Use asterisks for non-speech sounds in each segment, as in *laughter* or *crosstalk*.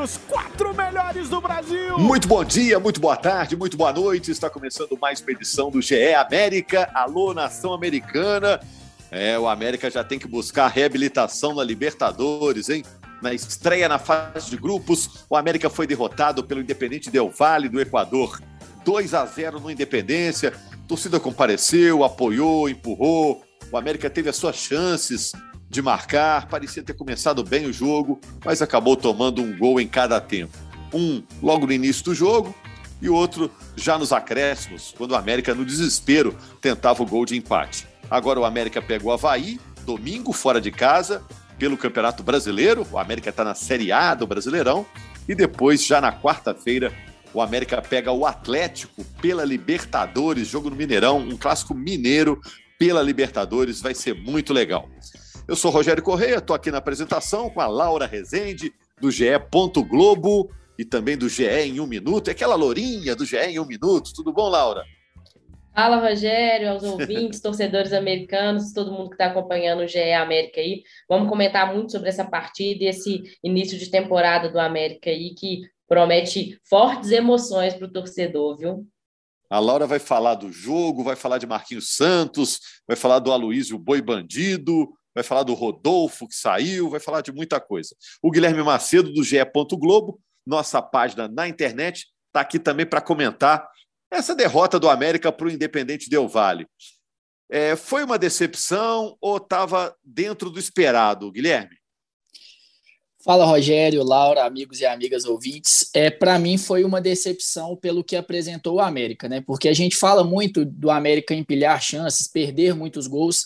Os quatro melhores do Brasil. Muito bom dia, muito boa tarde, muito boa noite. Está começando mais uma edição do GE América. Alô, nação americana. É, o América já tem que buscar reabilitação na Libertadores, hein? Na estreia na fase de grupos, o América foi derrotado pelo Independente Del Valle do Equador. 2 a 0 no Independência. A torcida compareceu, apoiou, empurrou. O América teve as suas chances, de marcar, parecia ter começado bem o jogo, mas acabou tomando um gol em cada tempo. Um logo no início do jogo e outro já nos acréscimos, quando o América, no desespero, tentava o gol de empate. Agora o América pegou o Havaí, domingo, fora de casa, pelo Campeonato Brasileiro. O América está na Série A do Brasileirão. E depois, já na quarta-feira, o América pega o Atlético pela Libertadores, jogo no Mineirão, um clássico mineiro pela Libertadores, vai ser muito legal. Eu sou Rogério Correia, estou aqui na apresentação com a Laura Rezende, do GE. Globo e também do GE em um minuto. É aquela lourinha do GE em um minuto. Tudo bom, Laura? Fala, Rogério, aos ouvintes, *laughs* torcedores americanos, todo mundo que está acompanhando o GE América aí. Vamos comentar muito sobre essa partida e esse início de temporada do América aí, que promete fortes emoções para o torcedor, viu? A Laura vai falar do jogo, vai falar de Marquinhos Santos, vai falar do Aloísio Boi Bandido, vai falar do Rodolfo que saiu, vai falar de muita coisa. O Guilherme Macedo, do GE. Globo, nossa página na internet, está aqui também para comentar essa derrota do América para o Independente Del Vale. É, foi uma decepção ou estava dentro do esperado, Guilherme? Fala, Rogério, Laura, amigos e amigas ouvintes. É, para mim foi uma decepção pelo que apresentou o América, né? Porque a gente fala muito do América empilhar chances, perder muitos gols,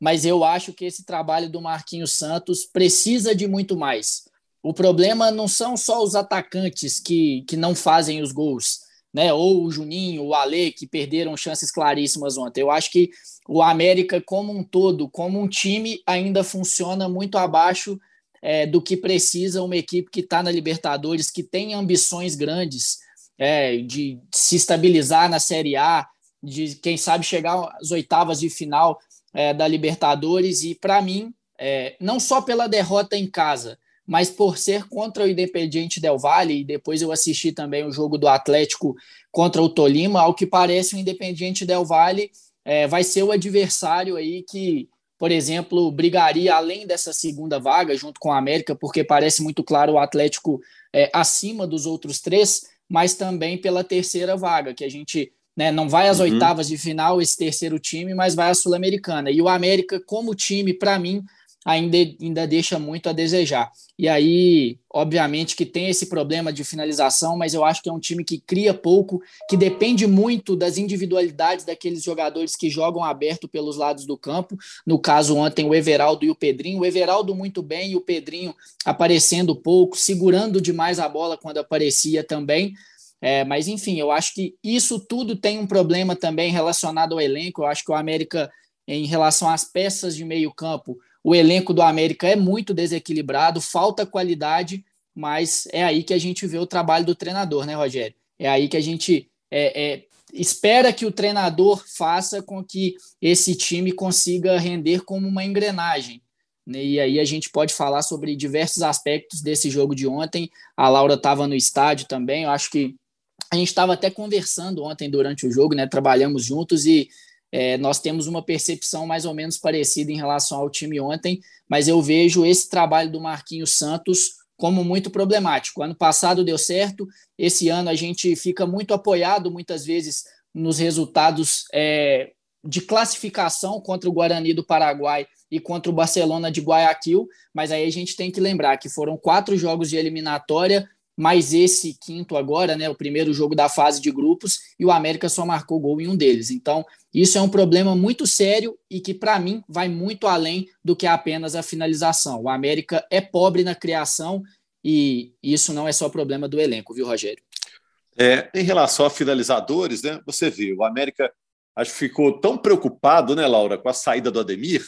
mas eu acho que esse trabalho do Marquinhos Santos precisa de muito mais. O problema não são só os atacantes que, que não fazem os gols, né? Ou o Juninho, o Ale, que perderam chances claríssimas ontem. Eu acho que o América, como um todo, como um time, ainda funciona muito abaixo é, do que precisa uma equipe que está na Libertadores, que tem ambições grandes é, de se estabilizar na Série A, de quem sabe chegar às oitavas de final é, da Libertadores. E, para mim, é, não só pela derrota em casa, mas por ser contra o Independiente Del Valle, e depois eu assisti também o jogo do Atlético contra o Tolima, ao que parece o Independiente Del Valle é, vai ser o adversário aí que, por exemplo, brigaria além dessa segunda vaga junto com a América, porque parece muito claro o Atlético é, acima dos outros três, mas também pela terceira vaga, que a gente né? Não vai às uhum. oitavas de final esse terceiro time, mas vai à Sul-Americana. E o América, como time, para mim, ainda, ainda deixa muito a desejar. E aí, obviamente, que tem esse problema de finalização, mas eu acho que é um time que cria pouco, que depende muito das individualidades daqueles jogadores que jogam aberto pelos lados do campo. No caso, ontem, o Everaldo e o Pedrinho. O Everaldo muito bem e o Pedrinho aparecendo pouco, segurando demais a bola quando aparecia também. É, mas, enfim, eu acho que isso tudo tem um problema também relacionado ao elenco. Eu acho que o América, em relação às peças de meio campo, o elenco do América é muito desequilibrado, falta qualidade, mas é aí que a gente vê o trabalho do treinador, né, Rogério? É aí que a gente é, é, espera que o treinador faça com que esse time consiga render como uma engrenagem. Né? E aí a gente pode falar sobre diversos aspectos desse jogo de ontem. A Laura estava no estádio também. Eu acho que a gente estava até conversando ontem durante o jogo, né? Trabalhamos juntos e é, nós temos uma percepção mais ou menos parecida em relação ao time ontem, mas eu vejo esse trabalho do Marquinhos Santos como muito problemático. Ano passado deu certo, esse ano a gente fica muito apoiado muitas vezes nos resultados é, de classificação contra o Guarani do Paraguai e contra o Barcelona de Guayaquil, mas aí a gente tem que lembrar que foram quatro jogos de eliminatória, mais esse quinto agora, né, o primeiro jogo da fase de grupos, e o América só marcou gol em um deles. Então, isso é um problema muito sério e que, para mim, vai muito além do que apenas a finalização. O América é pobre na criação e isso não é só problema do elenco, viu, Rogério? É, em relação a finalizadores, né? Você viu, o América acho que ficou tão preocupado, né, Laura, com a saída do Ademir,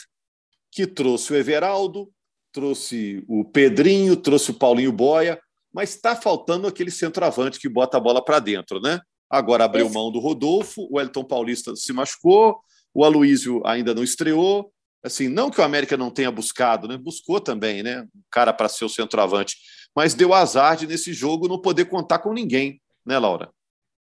que trouxe o Everaldo, trouxe o Pedrinho, trouxe o Paulinho Boia, mas está faltando aquele centroavante que bota a bola para dentro, né? Agora abriu Esse... mão do Rodolfo, o Elton Paulista se machucou, o Aloísio ainda não estreou. Assim, não que o América não tenha buscado, né? Buscou também, né? Um cara para ser o centroavante, mas deu azar de nesse jogo não poder contar com ninguém, né, Laura?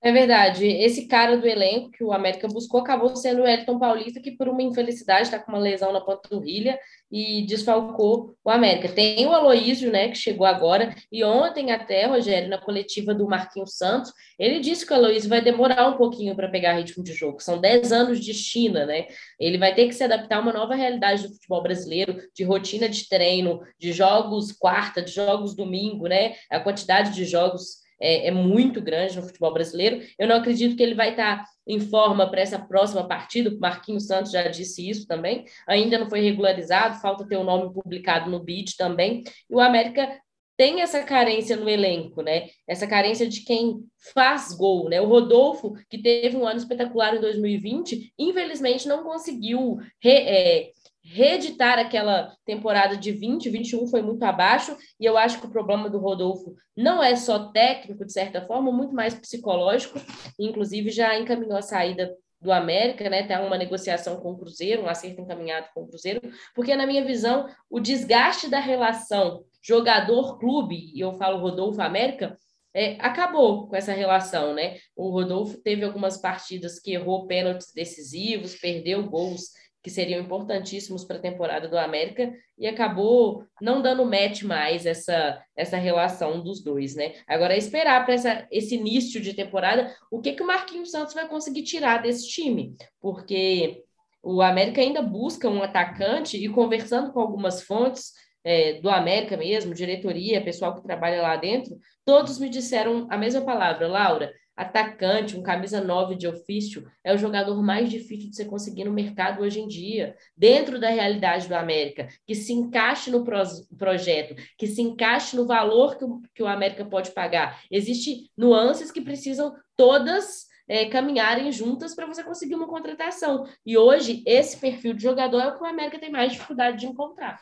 É verdade. Esse cara do elenco que o América buscou acabou sendo o Elton Paulista, que por uma infelicidade está com uma lesão na panturrilha e desfalcou o América. Tem o Aloísio, né, que chegou agora, e ontem até, Rogério, na coletiva do Marquinhos Santos, ele disse que o Aloísio vai demorar um pouquinho para pegar ritmo de jogo. São 10 anos de China, né? Ele vai ter que se adaptar a uma nova realidade do futebol brasileiro, de rotina de treino, de jogos quarta, de jogos domingo, né? A quantidade de jogos é, é, muito grande no futebol brasileiro. Eu não acredito que ele vai estar em forma para essa próxima partida. O Marquinhos Santos já disse isso também. Ainda não foi regularizado, falta ter o nome publicado no BID também. E o América tem essa carência no elenco, né? Essa carência de quem faz gol, né? O Rodolfo, que teve um ano espetacular em 2020, infelizmente não conseguiu re, é, reeditar aquela temporada de 20, 21 foi muito abaixo, e eu acho que o problema do Rodolfo não é só técnico, de certa forma, muito mais psicológico, inclusive já encaminhou a saída do América, né? Tem uma negociação com o Cruzeiro, um acerto encaminhado com o Cruzeiro, porque na minha visão, o desgaste da relação jogador-clube, e eu falo Rodolfo América, é, acabou com essa relação, né? O Rodolfo teve algumas partidas que errou pênaltis decisivos, perdeu gols que seriam importantíssimos para a temporada do América, e acabou não dando match mais essa, essa relação dos dois, né? Agora é esperar para esse início de temporada o que, que o Marquinhos Santos vai conseguir tirar desse time, porque o América ainda busca um atacante e conversando com algumas fontes é, do América mesmo, diretoria, pessoal que trabalha lá dentro, todos me disseram a mesma palavra, Laura atacante, um camisa 9 de ofício, é o jogador mais difícil de você conseguir no mercado hoje em dia, dentro da realidade do América, que se encaixe no pro projeto, que se encaixe no valor que o, que o América pode pagar. Existem nuances que precisam todas é, caminharem juntas para você conseguir uma contratação. E hoje, esse perfil de jogador é o que o América tem mais dificuldade de encontrar.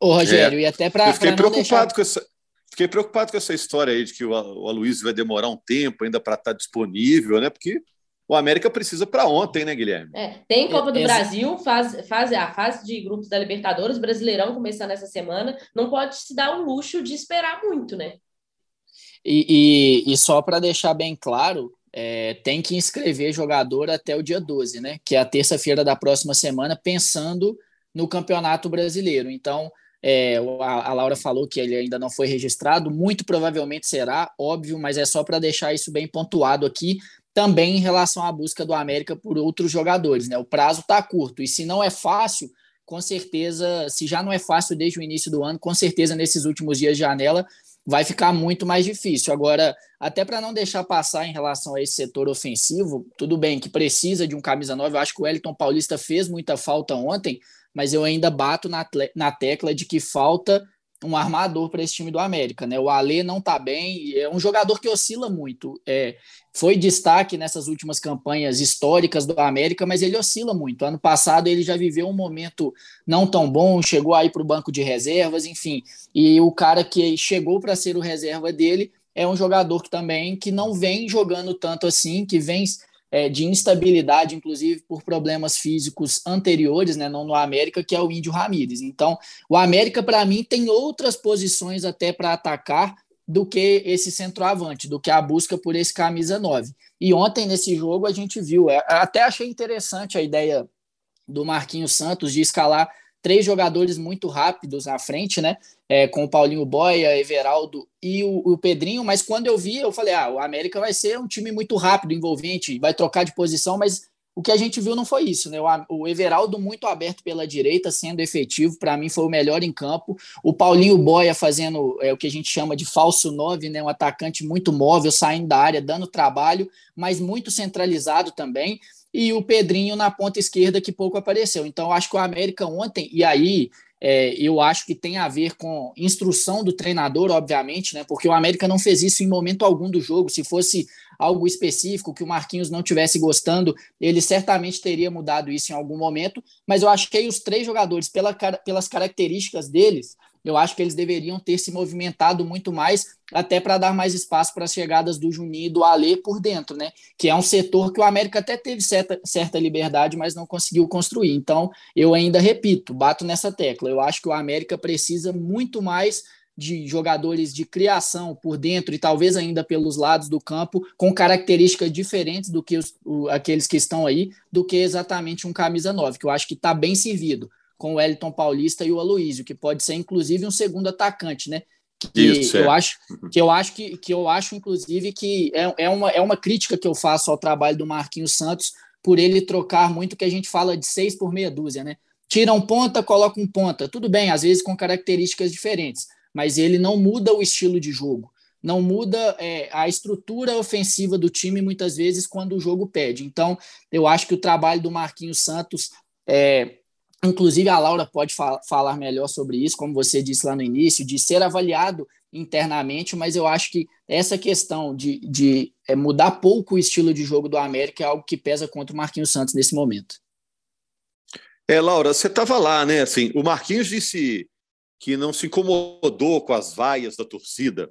Ô, Rogério, é. e até para. Eu fiquei preocupado deixar... com essa Fiquei preocupado com essa história aí de que o Aloysio vai demorar um tempo ainda para estar tá disponível, né? Porque o América precisa para ontem, né, Guilherme? É, tem Copa do é, Brasil, faz, faz a fase de grupos da Libertadores, Brasileirão começando essa semana, não pode se dar o luxo de esperar muito, né? E, e, e só para deixar bem claro, é, tem que inscrever jogador até o dia 12, né? Que é a terça-feira da próxima semana, pensando no Campeonato Brasileiro. Então, é, a, a, Laura falou que ele ainda não foi registrado, muito provavelmente será, óbvio, mas é só para deixar isso bem pontuado aqui, também em relação à busca do América por outros jogadores. Né? O prazo está curto, e se não é fácil, com certeza, se já não é fácil desde o início do ano, com certeza nesses últimos dias de janela vai ficar muito mais difícil. Agora, até para não deixar passar em relação a esse setor ofensivo, tudo bem que precisa de um camisa 9, eu acho que o Wellington Paulista fez muita falta ontem, mas eu ainda bato na, na tecla de que falta um armador para esse time do América, né? O Alê não está bem, é um jogador que oscila muito. É, foi destaque nessas últimas campanhas históricas do América, mas ele oscila muito. Ano passado ele já viveu um momento não tão bom, chegou aí para o banco de reservas, enfim. E o cara que chegou para ser o reserva dele é um jogador que também que não vem jogando tanto assim, que vem é, de instabilidade, inclusive por problemas físicos anteriores, né, não no América, que é o Índio Ramírez. Então, o América, para mim, tem outras posições até para atacar do que esse centroavante, do que a busca por esse camisa 9. E ontem, nesse jogo, a gente viu, é, até achei interessante a ideia do Marquinhos Santos de escalar três jogadores muito rápidos na frente, né? É, com o Paulinho Boia, Everaldo e o, o, Pedrinho, mas quando eu vi, eu falei: ah, o América vai ser um time muito rápido, envolvente, vai trocar de posição, mas o que a gente viu não foi isso, né? O, o Everaldo muito aberto pela direita, sendo efetivo, para mim foi o melhor em campo. O Paulinho Boia fazendo é, o que a gente chama de falso 9, né? Um atacante muito móvel, saindo da área, dando trabalho, mas muito centralizado também e o Pedrinho na ponta esquerda, que pouco apareceu. Então, acho que o América ontem, e aí é, eu acho que tem a ver com instrução do treinador, obviamente, né? Porque o América não fez isso em momento algum do jogo. Se fosse algo específico que o Marquinhos não tivesse gostando, ele certamente teria mudado isso em algum momento. Mas eu achei os três jogadores, pela, pelas características deles, eu acho que eles deveriam ter se movimentado muito mais, até para dar mais espaço para as chegadas do Juninho e do Alê por dentro, né? Que é um setor que o América até teve certa, certa liberdade, mas não conseguiu construir. Então, eu ainda repito, bato nessa tecla. Eu acho que o América precisa muito mais de jogadores de criação por dentro e talvez ainda pelos lados do campo, com características diferentes do que os, o, aqueles que estão aí, do que exatamente um camisa 9, que eu acho que está bem servido com o Wellington Paulista e o Aloísio, que pode ser inclusive um segundo atacante, né? Que Isso, eu é. acho que eu acho que, que eu acho inclusive que é, é, uma, é uma crítica que eu faço ao trabalho do Marquinhos Santos por ele trocar muito que a gente fala de seis por meia dúzia, né? Tira um ponta, coloca um ponta, tudo bem, às vezes com características diferentes, mas ele não muda o estilo de jogo, não muda é, a estrutura ofensiva do time muitas vezes quando o jogo pede. Então, eu acho que o trabalho do Marquinhos Santos é, Inclusive, a Laura pode fa falar melhor sobre isso, como você disse lá no início, de ser avaliado internamente, mas eu acho que essa questão de, de é, mudar pouco o estilo de jogo do América é algo que pesa contra o Marquinhos Santos nesse momento. É, Laura, você estava lá, né? Assim, o Marquinhos disse que não se incomodou com as vaias da torcida,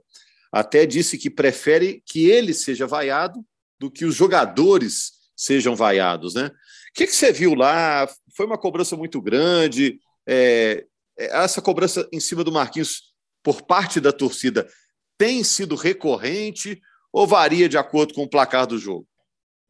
até disse que prefere que ele seja vaiado do que os jogadores sejam vaiados, né? O que, que você viu lá? Foi uma cobrança muito grande. É, é, essa cobrança em cima do Marquinhos por parte da torcida tem sido recorrente ou varia de acordo com o placar do jogo?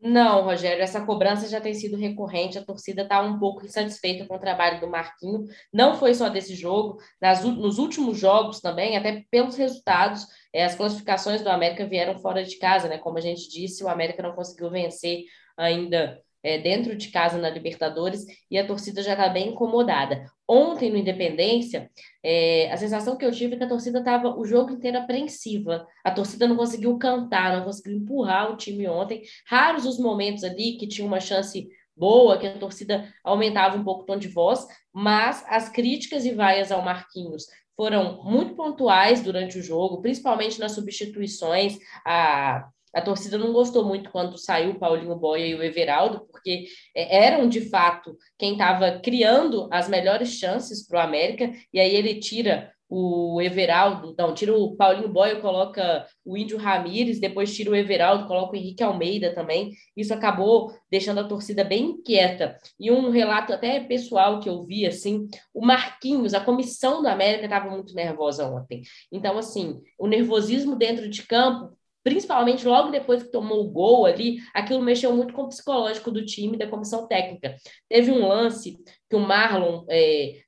Não, Rogério, essa cobrança já tem sido recorrente. A torcida está um pouco insatisfeita com o trabalho do Marquinho. Não foi só desse jogo, nas, nos últimos jogos também, até pelos resultados. É, as classificações do América vieram fora de casa, né? Como a gente disse, o América não conseguiu vencer ainda é, dentro de casa na Libertadores e a torcida já está bem incomodada. Ontem no Independência, é, a sensação que eu tive é que a torcida estava o jogo inteiro apreensiva. A torcida não conseguiu cantar, não conseguiu empurrar o time ontem. Raros os momentos ali que tinha uma chance boa, que a torcida aumentava um pouco o tom de voz, mas as críticas e vaias ao Marquinhos foram muito pontuais durante o jogo, principalmente nas substituições. A a torcida não gostou muito quando saiu o Paulinho Boia e o Everaldo, porque é, eram de fato quem estava criando as melhores chances para o América, e aí ele tira o Everaldo, não, tira o Paulinho Boia, coloca o Índio Ramírez, depois tira o Everaldo, coloca o Henrique Almeida também. Isso acabou deixando a torcida bem inquieta. E um relato até pessoal que eu vi, assim, o Marquinhos, a comissão do América estava muito nervosa ontem. Então, assim, o nervosismo dentro de campo principalmente logo depois que tomou o gol ali, aquilo mexeu muito com o psicológico do time, da comissão técnica. Teve um lance que o Marlon é,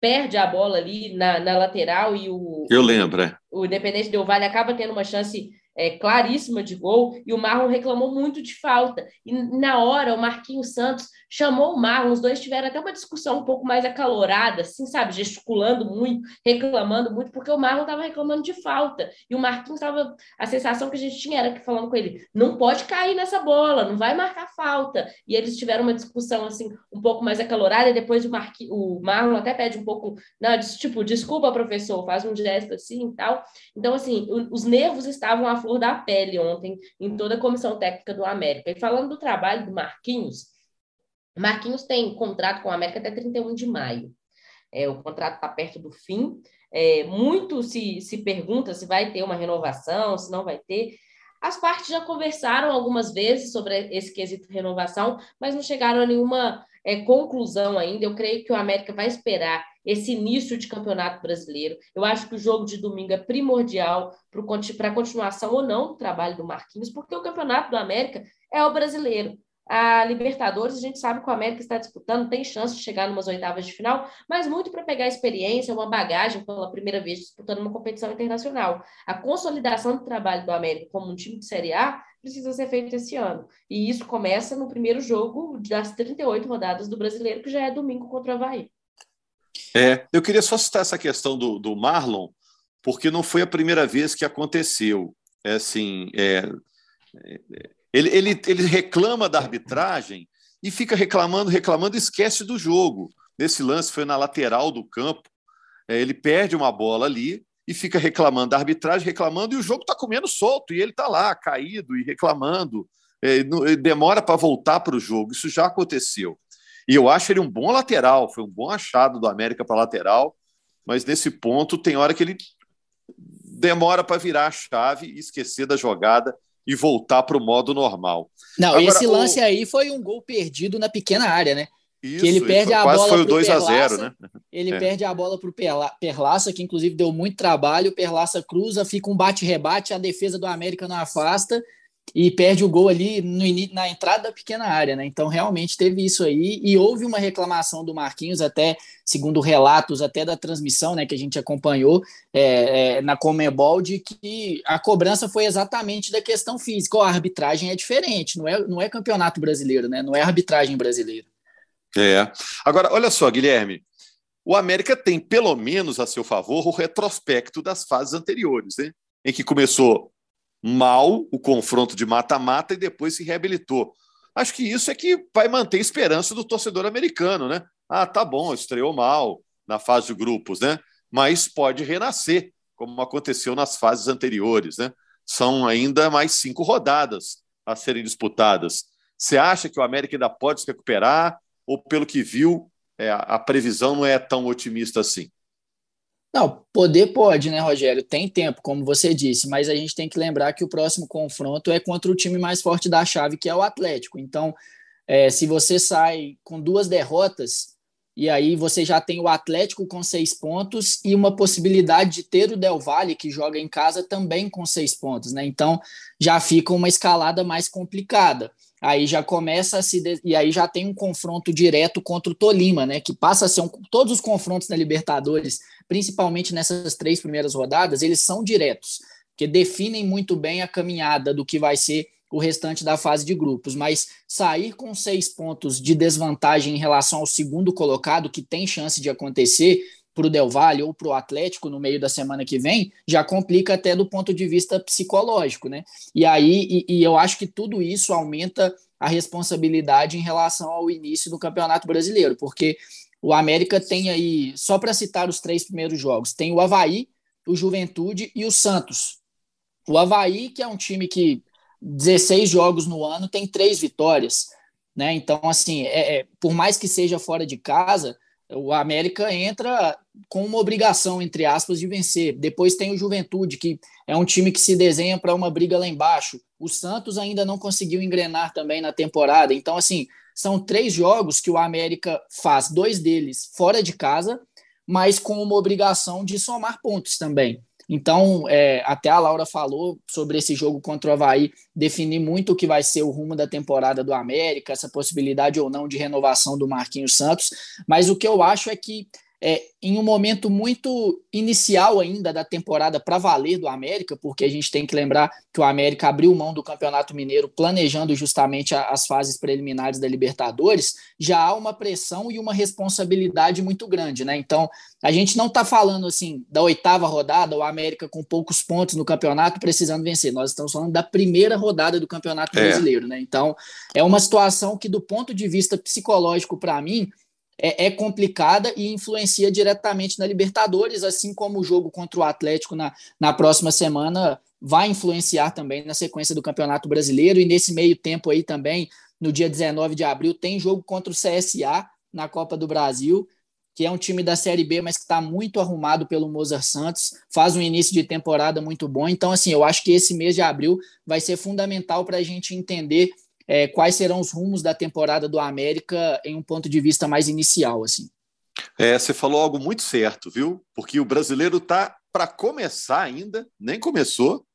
perde a bola ali na, na lateral e o. Eu lembro, é. O Independente Del Vale acaba tendo uma chance é, claríssima de gol e o Marlon reclamou muito de falta. E na hora, o Marquinhos Santos chamou o Marlon, os dois tiveram até uma discussão um pouco mais acalorada, assim, sabe, gesticulando muito, reclamando muito, porque o Marlon estava reclamando de falta. E o Marquinhos estava. A sensação que a gente tinha era que falando com ele: não pode cair nessa bola, não vai marcar falta. E eles tiveram uma discussão assim, um pouco mais acalorada, e depois o, Marqui, o Marlon até pede um pouco, não, tipo, desculpa, professor, faz um gesto assim e tal. Então, assim, os nervos estavam à flor da pele ontem em toda a comissão técnica do América. E falando do trabalho do Marquinhos, Marquinhos tem contrato com o América até 31 de maio. É, o contrato está perto do fim. É, muito se, se pergunta se vai ter uma renovação, se não vai ter. As partes já conversaram algumas vezes sobre esse quesito de renovação, mas não chegaram a nenhuma é, conclusão ainda. Eu creio que o América vai esperar esse início de campeonato brasileiro. Eu acho que o jogo de domingo é primordial para a continuação ou não do trabalho do Marquinhos, porque o campeonato do América é o brasileiro. A Libertadores, a gente sabe que o América está disputando, tem chance de chegar numas oitavas de final, mas muito para pegar experiência, uma bagagem pela primeira vez disputando uma competição internacional. A consolidação do trabalho do América como um time de Série A precisa ser feita esse ano. E isso começa no primeiro jogo das 38 rodadas do Brasileiro, que já é domingo contra o Havaí. É, eu queria só citar essa questão do, do Marlon, porque não foi a primeira vez que aconteceu. É assim, é, é, ele, ele, ele reclama da arbitragem e fica reclamando, reclamando, esquece do jogo. Nesse lance foi na lateral do campo, É, ele perde uma bola ali e fica reclamando da arbitragem, reclamando, e o jogo está comendo solto, e ele está lá, caído e reclamando. É, demora para voltar para o jogo. Isso já aconteceu. E eu acho ele um bom lateral, foi um bom achado do América para lateral, mas nesse ponto tem hora que ele demora para virar a chave e esquecer da jogada e voltar para o modo normal. Não, Agora, esse lance o... aí foi um gol perdido na pequena área, né? Isso, que ele perde a quase bola foi o 2 a 0, né? Ele é. perde a bola para o Perlaça, que inclusive deu muito trabalho. O Perlaça cruza, fica um bate-rebate, a defesa do América não afasta e perde o gol ali no, na entrada da pequena área, né? Então realmente teve isso aí e houve uma reclamação do Marquinhos até segundo relatos até da transmissão, né, que a gente acompanhou é, é, na Comebol de que a cobrança foi exatamente da questão física. a arbitragem é diferente, não é, não é campeonato brasileiro, né? Não é arbitragem brasileira. É. Agora, olha só, Guilherme. O América tem, pelo menos a seu favor, o retrospecto das fases anteriores, né? em que começou mal o confronto de mata-mata e depois se reabilitou. Acho que isso é que vai manter a esperança do torcedor americano, né? Ah, tá bom, estreou mal na fase de grupos, né? Mas pode renascer, como aconteceu nas fases anteriores, né? São ainda mais cinco rodadas a serem disputadas. Você acha que o América ainda pode se recuperar? Ou, pelo que viu, é, a previsão não é tão otimista assim? Não, poder pode, né, Rogério? Tem tempo, como você disse, mas a gente tem que lembrar que o próximo confronto é contra o time mais forte da chave, que é o Atlético. Então, é, se você sai com duas derrotas, e aí você já tem o Atlético com seis pontos e uma possibilidade de ter o Del Valle, que joga em casa, também com seis pontos, né? Então já fica uma escalada mais complicada aí já começa a se. E aí já tem um confronto direto contra o Tolima, né? Que passa a ser um... todos os confrontos na Libertadores, principalmente nessas três primeiras rodadas, eles são diretos, que definem muito bem a caminhada do que vai ser o restante da fase de grupos. Mas sair com seis pontos de desvantagem em relação ao segundo colocado, que tem chance de acontecer, para o Del Valle ou para o Atlético no meio da semana que vem, já complica até do ponto de vista psicológico, né? E aí, e, e eu acho que tudo isso aumenta a responsabilidade em relação ao início do Campeonato Brasileiro, porque o América tem aí, só para citar os três primeiros jogos, tem o Havaí, o Juventude e o Santos. O Havaí, que é um time que 16 jogos no ano, tem três vitórias, né? Então, assim, é, é, por mais que seja fora de casa, o América entra com uma obrigação, entre aspas, de vencer. Depois tem o Juventude, que é um time que se desenha para uma briga lá embaixo. O Santos ainda não conseguiu engrenar também na temporada. Então, assim, são três jogos que o América faz, dois deles fora de casa, mas com uma obrigação de somar pontos também. Então, é, até a Laura falou sobre esse jogo contra o Havaí, definir muito o que vai ser o rumo da temporada do América, essa possibilidade ou não de renovação do Marquinhos Santos. Mas o que eu acho é que é, em um momento muito inicial ainda da temporada para valer do América, porque a gente tem que lembrar que o América abriu mão do Campeonato Mineiro planejando justamente as fases preliminares da Libertadores, já há uma pressão e uma responsabilidade muito grande, né? Então, a gente não está falando assim da oitava rodada, o América com poucos pontos no campeonato precisando vencer. Nós estamos falando da primeira rodada do Campeonato é. Brasileiro, né? Então, é uma situação que, do ponto de vista psicológico, para mim, é, é, complicada e influencia diretamente na Libertadores, assim como o jogo contra o Atlético na, na próxima semana vai influenciar também na sequência do Campeonato Brasileiro. E nesse meio tempo aí também, no dia 19 de abril, tem jogo contra o CSA na Copa do Brasil, que é um time da Série B, mas que está muito arrumado pelo Mozart Santos, faz um início de temporada muito bom. Então, assim, eu acho que esse mês de abril vai ser fundamental para a gente entender é, quais serão os rumos da temporada do América em um ponto de vista mais inicial, assim. É, você falou algo muito certo, viu? Porque o brasileiro está para começar ainda, nem começou.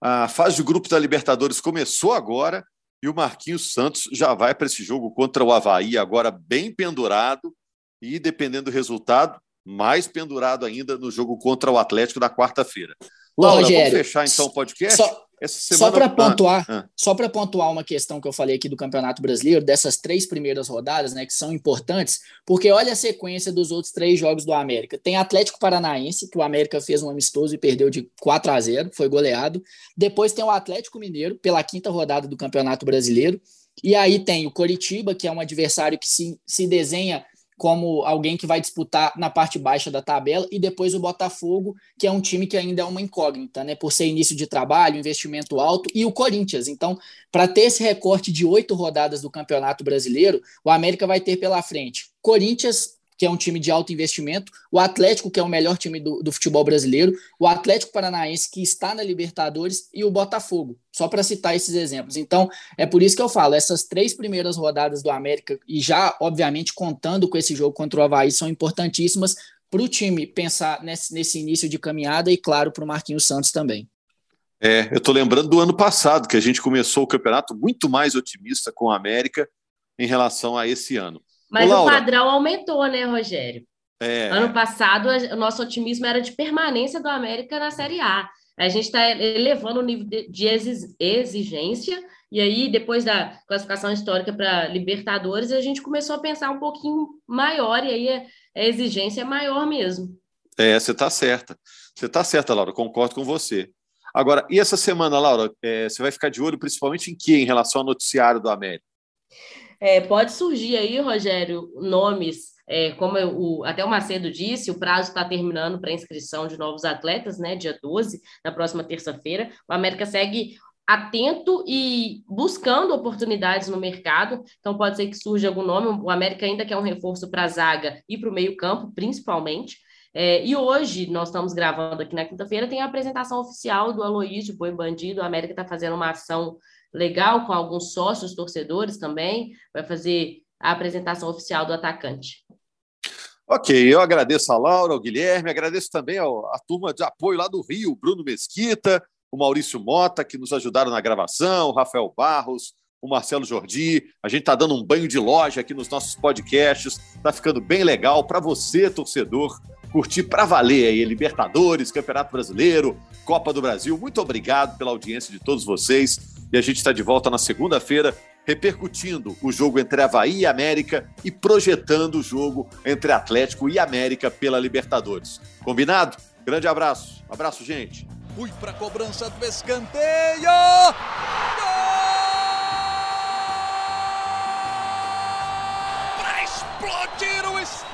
A fase de grupos da Libertadores começou agora e o Marquinhos Santos já vai para esse jogo contra o Havaí, agora bem pendurado e, dependendo do resultado, mais pendurado ainda no jogo contra o Atlético da quarta-feira. Laura, Rogério, vamos fechar então o podcast? Só, Semana... Só para pontuar, ah, ah. só para pontuar uma questão que eu falei aqui do Campeonato Brasileiro, dessas três primeiras rodadas, né, que são importantes, porque olha a sequência dos outros três jogos do América. Tem Atlético Paranaense, que o América fez um amistoso e perdeu de 4 a 0, foi goleado. Depois tem o Atlético Mineiro, pela quinta rodada do Campeonato Brasileiro. E aí tem o Coritiba, que é um adversário que se, se desenha como alguém que vai disputar na parte baixa da tabela, e depois o Botafogo, que é um time que ainda é uma incógnita, né? Por ser início de trabalho, investimento alto, e o Corinthians. Então, para ter esse recorte de oito rodadas do Campeonato Brasileiro, o América vai ter pela frente Corinthians, que é um time de alto investimento, o Atlético, que é o melhor time do, do futebol brasileiro, o Atlético Paranaense, que está na Libertadores, e o Botafogo, só para citar esses exemplos. Então, é por isso que eu falo, essas três primeiras rodadas do América, e já, obviamente, contando com esse jogo contra o Havaí, são importantíssimas para o time pensar nesse, nesse início de caminhada e, claro, para o Marquinhos Santos também. É, eu estou lembrando do ano passado, que a gente começou o campeonato muito mais otimista com a América em relação a esse ano. Mas Ô, o padrão aumentou, né, Rogério? É. Ano passado, o nosso otimismo era de permanência do América na Série A. A gente está elevando o nível de exigência, e aí, depois da classificação histórica para Libertadores, a gente começou a pensar um pouquinho maior, e aí a exigência é maior mesmo. É, você está certa. Você está certa, Laura, concordo com você. Agora, e essa semana, Laura, é, você vai ficar de olho principalmente em que em relação ao noticiário do América? É, pode surgir aí, Rogério, nomes, é, como o, até o Macedo disse, o prazo está terminando para inscrição de novos atletas, né? Dia 12, na próxima terça-feira. O América segue atento e buscando oportunidades no mercado. Então, pode ser que surja algum nome. O América ainda quer um reforço para a zaga e para o meio-campo, principalmente. É, e hoje, nós estamos gravando aqui na quinta-feira, tem a apresentação oficial do Aloysio Boi Bandido. A América está fazendo uma ação legal com alguns sócios torcedores também, vai fazer a apresentação oficial do atacante. Ok, eu agradeço a Laura, ao Guilherme, agradeço também ao, a turma de apoio lá do Rio, Bruno Mesquita, o Maurício Mota, que nos ajudaram na gravação, o Rafael Barros, o Marcelo Jordi. A gente está dando um banho de loja aqui nos nossos podcasts, está ficando bem legal para você, torcedor, curtir para valer aí Libertadores, Campeonato Brasileiro, Copa do Brasil. Muito obrigado pela audiência de todos vocês e a gente está de volta na segunda-feira repercutindo o jogo entre Havaí e América e projetando o jogo entre Atlético e América pela Libertadores. Combinado? Grande abraço. Abraço, gente. Fui para a cobrança do escanteio. Para explodir o Estádio